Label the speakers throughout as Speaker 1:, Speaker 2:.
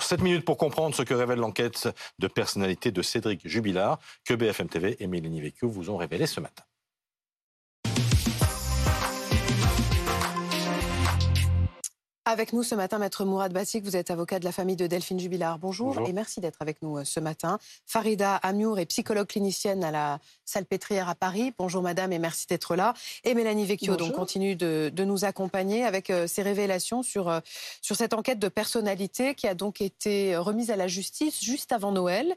Speaker 1: 7 minutes pour comprendre ce que révèle l'enquête de personnalité de Cédric Jubilard que BFM TV et Mélanie Vecchio vous ont révélé ce matin.
Speaker 2: Avec nous ce matin, Maître Mourad Batik, vous êtes avocat de la famille de Delphine Jubilard. Bonjour, et merci d'être avec nous euh, ce matin. Farida Amiour est psychologue clinicienne à la Salpêtrière à Paris. Bonjour madame et merci d'être là. Et Mélanie Vecchio donc, continue de, nous accompagner avec euh, ses révélations sur, euh, sur cette enquête de personnalité qui a donc été remise à la justice juste avant Noël.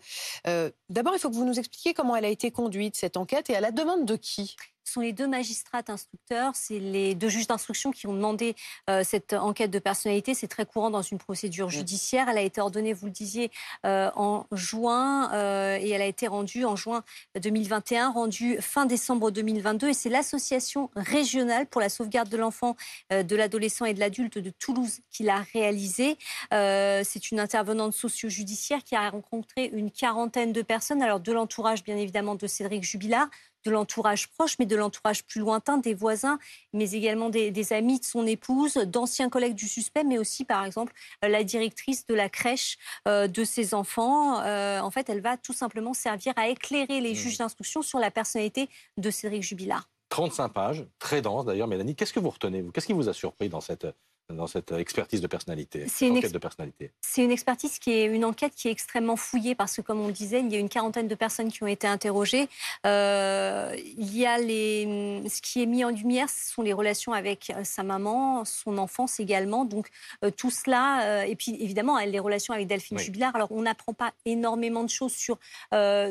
Speaker 2: D'abord, il faut que vous nous expliquiez comment elle a été conduite, cette enquête, et à la demande de qui?
Speaker 3: Sont les deux magistrats instructeurs, c'est les deux juges d'instruction qui ont demandé euh, cette enquête de personnalité. C'est très courant dans une procédure judiciaire. Elle a été ordonnée, vous le disiez, euh, en juin euh, et elle a été rendue en juin 2021, rendue fin décembre 2022. Et c'est l'association régionale pour la sauvegarde de l'enfant, de l'adolescent et de l'adulte de Toulouse qui l'a réalisée. c'est une intervenante socio-judiciaire qui a rencontré une quarantaine de personnes, alors de l'entourage bien évidemment de Cédric Jubilard, de l'entourage proche, mais de l'entourage plus lointain, des voisins, mais également des, amis de son épouse, d'anciens collègues du suspect, mais aussi, par exemple, euh, la directrice de la crèche euh, de ses enfants. Euh, en fait, elle va tout simplement servir à éclairer les mmh. juges d'instruction sur la personnalité de Cédric Jubilard.
Speaker 1: 35 pages, très dense d'ailleurs, Mélanie. Qu'est-ce que vous retenez, vous? Qu'est-ce qui vous a surpris dans cette dans cette expertise de personnalité,
Speaker 3: C'est une, de personnalité. C'est une expertise qui est une enquête qui est extrêmement fouillée parce que, comme on le disait, il y a une quarantaine de personnes qui ont été interrogées. Euh, il y a les, ce qui est mis en lumière, ce sont les relations avec euh, sa maman, son enfance également. Donc euh, tout cela, et puis évidemment les relations avec Delphine Jubilard. Alors on n'apprend pas énormément de choses sur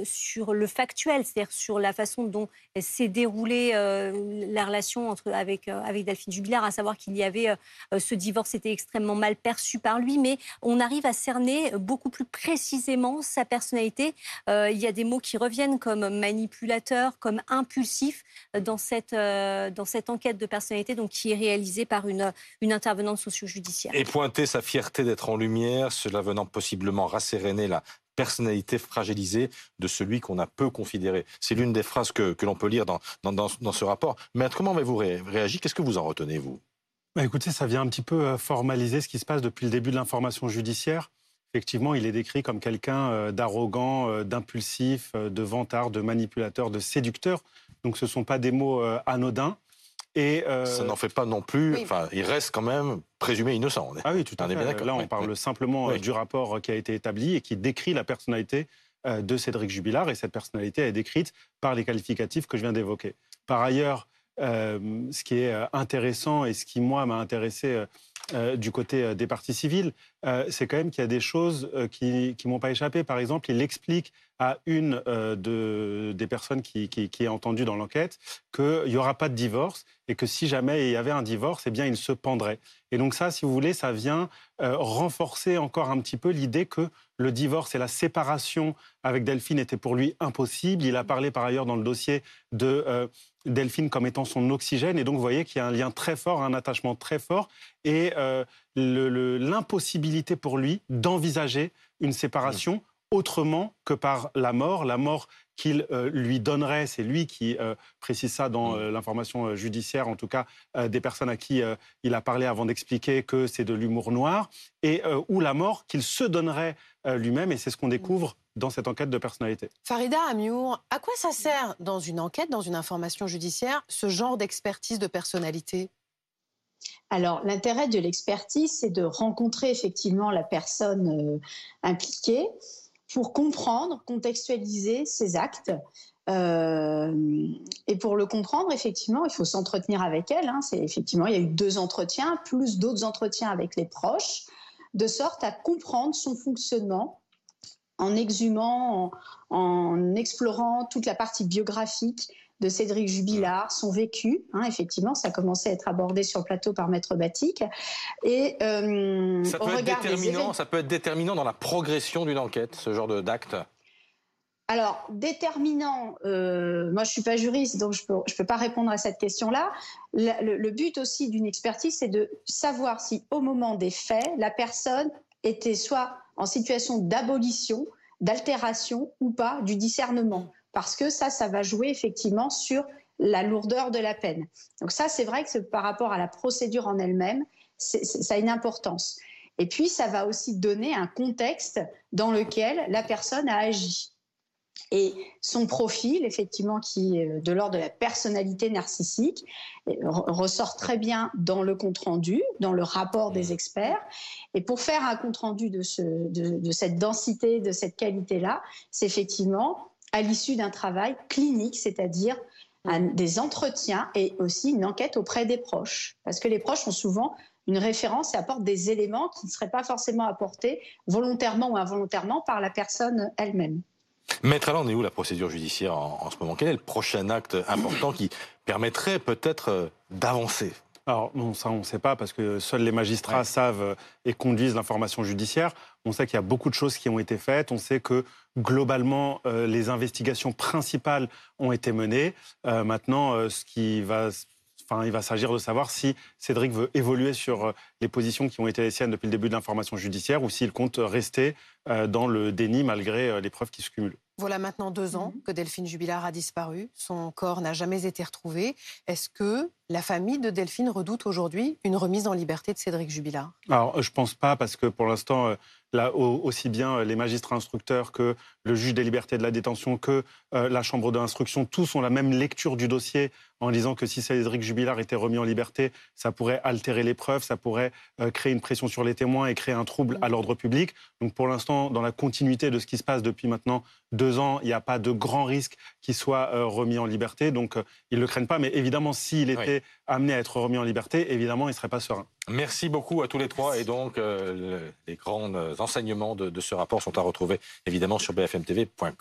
Speaker 3: sur le factuel, c'est-à-dire sur la façon dont s'est déroulée la relation entre avec avec Delphine Jubilard, à savoir qu'il y avait ce divorce était extrêmement mal perçu par lui, mais on arrive à cerner beaucoup plus précisément sa personnalité. Euh, il y a des mots qui reviennent comme manipulateur, comme impulsif dans cette, euh, dans cette enquête de personnalité donc, qui est réalisée par une, intervenante socio-judiciaire.
Speaker 1: Et pointer sa fierté d'être en lumière, cela venant possiblement rasséréner la personnalité fragilisée de celui qu'on a peu considéré. C'est l'une des phrases que, l'on peut lire dans, dans, dans, ce rapport. Mais comment avez-vous réagi? Qu'est-ce que vous en retenez, vous?
Speaker 4: Bah, écoutez, ça vient un petit peu euh, formaliser ce qui se passe depuis le début de l'information judiciaire. Effectivement, il est décrit comme quelqu'un euh, d'arrogant, euh, d'impulsif, de vantard, de manipulateur, de séducteur. Donc ce ne sont pas des mots anodins.
Speaker 1: Et ça n'en fait pas non plus. Enfin, il reste quand même présumé innocent.
Speaker 4: Ah oui, tout à fait. Là, on parle simplement du rapport qui a été établi et qui décrit la personnalité de Cédric Jubilard. Et cette personnalité est décrite par les qualificatifs que je viens d'évoquer. Par ailleurs, euh, ce qui est euh, intéressant et ce qui, moi, m'a intéressé euh, du côté des partis civils, c'est quand même qu'il y a des choses qui ne m'ont pas échappé. Par exemple, il explique à une de, des personnes qui, est entendue dans l'enquête qu'il n'y aura pas de divorce et que si jamais il y avait un divorce, eh bien, il se pendrait. Et donc ça, si vous voulez, ça vient renforcer encore un petit peu l'idée que le divorce et la séparation avec Delphine étaient pour lui impossibles. Il a parlé par ailleurs dans le dossier de Delphine comme étant son oxygène. Et donc, vous voyez qu'il y a un lien très fort, un attachement très fort, et euh, l'impossibilité pour lui d'envisager une séparation autrement que par la mort. La mort qu'il euh, lui donnerait, c'est lui qui euh, précise ça dans l'information judiciaire, en tout cas des personnes à qui il a parlé avant d'expliquer que c'est de l'humour noir, et ou la mort qu'il se donnerait lui-même, et c'est ce qu'on découvre dans cette enquête de personnalité.
Speaker 2: Farida Amiour, à quoi ça sert dans une enquête, dans une information judiciaire, ce genre d'expertise de personnalité?
Speaker 5: Alors, l'intérêt de l'expertise, c'est de rencontrer effectivement la personne euh, impliquée pour comprendre, contextualiser ses actes. Euh, et pour le comprendre, effectivement, il faut s'entretenir avec elle. Hein. C'est effectivement, il y a eu deux entretiens, plus d'autres entretiens avec les proches, de sorte à comprendre son fonctionnement, en exhumant, en, explorant toute la partie biographique de Cédric Jubilard, son vécu. Hein, effectivement, ça a commencé à être abordé sur le plateau par Maître Batik.
Speaker 1: Et euh, ça, peut être déterminant, ça peut être déterminant dans la progression d'une enquête, ce genre d'acte
Speaker 5: alors, déterminant, euh, moi je suis pas juriste, donc je peux, je peux pas répondre à cette question-là. Le, le, but aussi d'une expertise, c'est de savoir si au moment des faits, la personne était soit en situation d'abolition, d'altération ou pas du discernement. Parce que ça, ça va jouer effectivement sur la lourdeur de la peine. Donc ça, c'est vrai que par rapport à la procédure en elle-même, ça a une importance. Et puis, ça va aussi donner un contexte dans lequel la personne a agi. Et son profil, effectivement, qui est de l'ordre de la personnalité narcissique, ressort très bien dans le compte-rendu, dans le rapport des experts. Et pour faire un compte-rendu de, de, cette densité, de cette qualité-là, c'est effectivement à l'issue d'un travail clinique, c'est-à-dire des entretiens et aussi une enquête auprès des proches. Parce que les proches ont souvent une référence et apportent des éléments qui ne seraient pas forcément apportés volontairement ou involontairement par la personne elle-même.
Speaker 1: Maître Alain, on est où la procédure judiciaire en, ce moment? Quel est le prochain acte important qui permettrait peut-être euh, d'avancer?
Speaker 4: Alors, non, ça, on ne sait pas parce que seuls les magistrats savent euh, et conduisent l'information judiciaire. On sait qu'il y a beaucoup de choses qui ont été faites. On sait que globalement, euh, les investigations principales ont été menées. maintenant, ce qui va Enfin, il va s'agir de savoir si Cédric veut évoluer sur les positions qui ont été les siennes depuis le début de l'information judiciaire ou s'il compte rester dans le déni malgré les preuves qui se cumulent.
Speaker 2: Voilà maintenant deux ans mhm. que Delphine Jubilard a disparu. Son corps n'a jamais été retrouvé. Est-ce que la famille de Delphine redoute aujourd'hui une remise en liberté de Cédric Jubilard?
Speaker 4: Alors, je ne pense pas, parce que pour l'instant, euh, là, aussi bien euh, les magistrats instructeurs que le juge des libertés de la détention, que euh, la chambre d'instruction, tous ont la même lecture du dossier en disant que si Cédric Jubilard était remis en liberté, ça pourrait altérer les preuves, ça pourrait créer une pression sur les témoins et créer un trouble à l'ordre public. Donc pour l'instant, dans la continuité de ce qui se passe depuis maintenant deux ans, il n'y a pas de grand risque qu'il soit remis en liberté. Donc ils ne le craignent pas. Mais évidemment, s'il était amené à être remis en liberté, évidemment, il ne serait pas serein.
Speaker 1: Merci beaucoup à tous les trois. Et donc, euh, les grands enseignements de, de ce rapport sont à retrouver évidemment sur bfmtv.com.